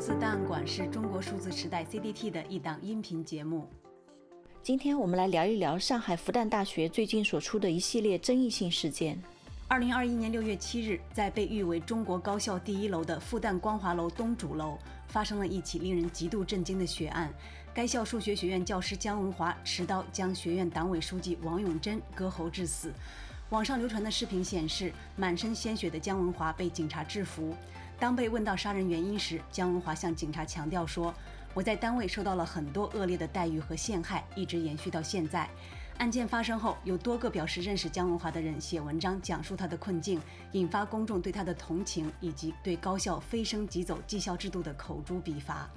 四档案馆是中国数字时代 CDT 的一档音频节目。今天我们来聊一聊上海复旦大学最近所出的一系列争议性事件。二零二一年六月七日，在被誉为中国高校第一楼的复旦光华楼东主楼，发生了一起令人极度震惊的血案。该校数学学院教师姜文华持刀将学院党委书记王永珍割喉致死。网上流传的视频显示，满身鲜血的姜文华被警察制服。当被问到杀人原因时，姜文华向警察强调说：“我在单位受到了很多恶劣的待遇和陷害，一直延续到现在。”案件发生后，有多个表示认识姜文华的人写文章讲述他的困境，引发公众对他的同情，以及对高校飞升即走绩效制度的口诛笔伐。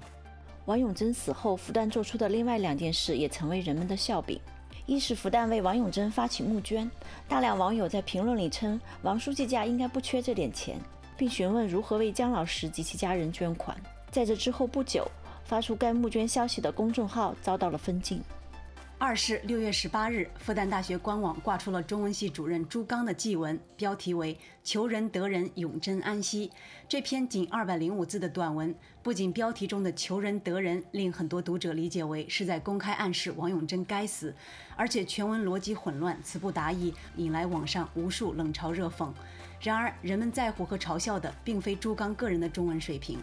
王永珍死后，复旦做出的另外两件事也成为人们的笑柄。一是复旦为王永珍发起募捐，大量网友在评论里称王书记家应该不缺这点钱，并询问如何为姜老师及其家人捐款。在这之后不久，发出该募捐消息的公众号遭到了封禁。二是六月十八日，复旦大学官网挂出了中文系主任朱刚的祭文，标题为“求仁得仁，永贞安息”。这篇仅二百零五字的短文，不仅标题中的“求仁得仁”令很多读者理解为是在公开暗示王永贞该死，而且全文逻辑混乱，词不达意，引来网上无数冷嘲热讽。然而，人们在乎和嘲笑的并非朱刚个人的中文水平，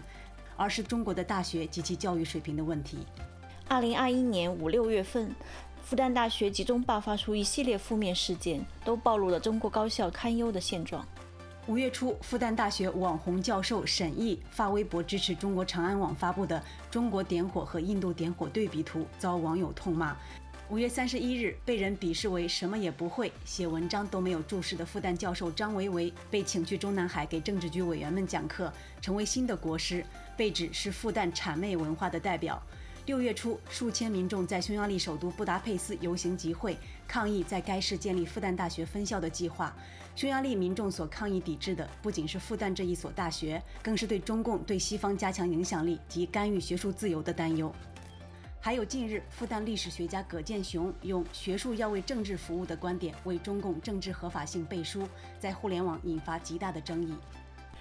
而是中国的大学及其教育水平的问题。二零二一年五六月份。复旦大学集中爆发出一系列负面事件，都暴露了中国高校堪忧的现状。五月初，复旦大学网红教授沈毅发微博支持中国长安网发布的中国点火和印度点火对比图，遭网友痛骂。五月三十一日，被人鄙视为什么也不会、写文章都没有注释的复旦教授张维维被请去中南海给政治局委员们讲课，成为新的国师，被指是复旦谄媚文化的代表。六月初，数千民众在匈牙利首都布达佩斯游行集会，抗议在该市建立复旦大学分校的计划。匈牙利民众所抗议抵制的，不仅是复旦这一所大学，更是对中共对西方加强影响力及干预学术自由的担忧。还有近日，复旦历史学家葛剑雄用“学术要为政治服务”的观点为中共政治合法性背书，在互联网引发极大的争议。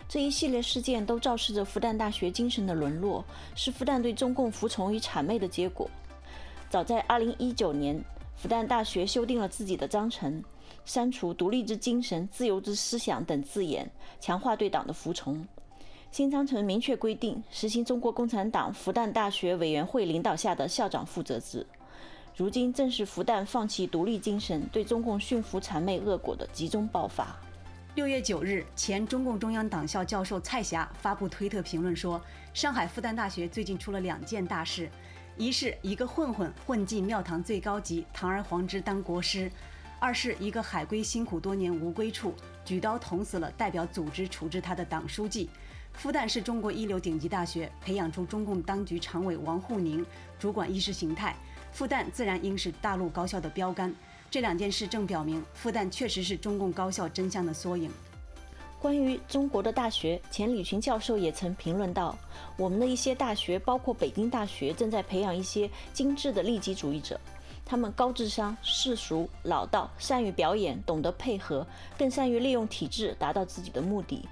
这一系列事件都昭示着复旦大学精神的沦落，是复旦对中共服从与谄媚的结果。早在2019年，复旦大学修订了自己的章程，删除“独立之精神”“自由之思想”等字眼，强化对党的服从。新章程明确规定，实行中国共产党复旦大学委员会领导下的校长负责制。如今正是复旦放弃独立精神，对中共驯服谄媚恶果的集中爆发。六月九日，前中共中央党校教授蔡霞发布推特评论说：“上海复旦大学最近出了两件大事，一是一个混混混进庙堂最高级堂而皇之当国师；二是一个海归辛苦多年无归处，举刀捅死了代表组织处置他的党书记。复旦是中国一流顶级大学，培养出中共当局常委王沪宁，主管意识形态。复旦自然应是大陆高校的标杆。”这两件事正表明，复旦确实是中共高校真相的缩影。关于中国的大学，钱理群教授也曾评论道：“我们的一些大学，包括北京大学，正在培养一些精致的利己主义者。他们高智商、世俗、老道，善于表演，懂得配合，更善于利用体制达到自己的目的。”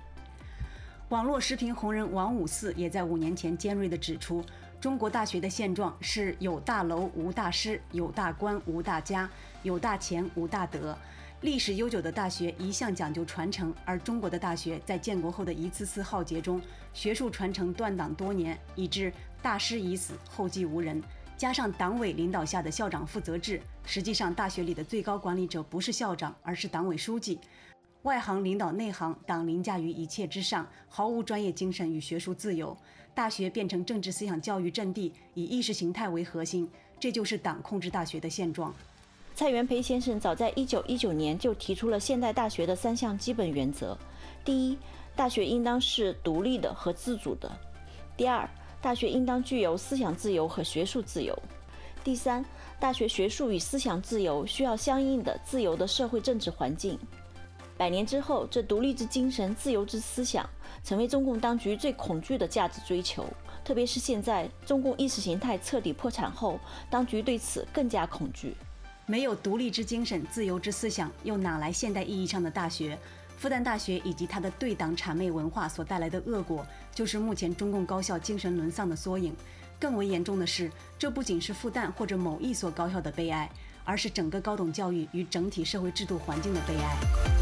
网络视频红人王五四也在五年前尖锐地指出。中国大学的现状是有大楼无大师，有大官无大家，有大钱无大德。历史悠久的大学一向讲究传承，而中国的大学在建国后的一次次浩劫中，学术传承断档多年，以致大师已死，后继无人。加上党委领导下的校长负责制，实际上大学里的最高管理者不是校长，而是党委书记。外行领导内行，党凌驾于一切之上，毫无专业精神与学术自由。大学变成政治思想教育阵地，以意识形态为核心，这就是党控制大学的现状。蔡元培先生早在一九一九年就提出了现代大学的三项基本原则：第一，大学应当是独立的和自主的；第二，大学应当具有思想自由和学术自由；第三，大学学术与思想自由需要相应的自由的社会政治环境。百年之后，这独立之精神、自由之思想，成为中共当局最恐惧的价值追求。特别是现在，中共意识形态彻底破产后，当局对此更加恐惧。没有独立之精神、自由之思想，又哪来现代意义上的大学？复旦大学以及它的对党谄媚文化所带来的恶果，就是目前中共高校精神沦丧的缩影。更为严重的是，这不仅是复旦或者某一所高校的悲哀，而是整个高等教育与整体社会制度环境的悲哀。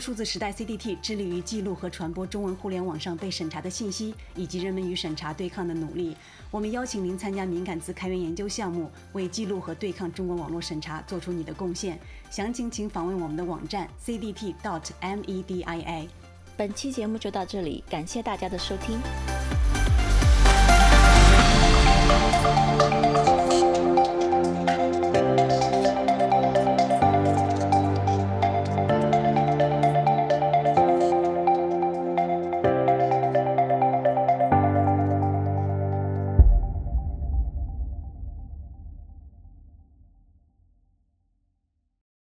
数字时代 CDT 致力于记录和传播中文互联网上被审查的信息，以及人们与审查对抗的努力。我们邀请您参加敏感词开源研究项目，为记录和对抗中国网络审查做出你的贡献。详情请访问我们的网站 cdt.dot.media。本期节目就到这里，感谢大家的收听。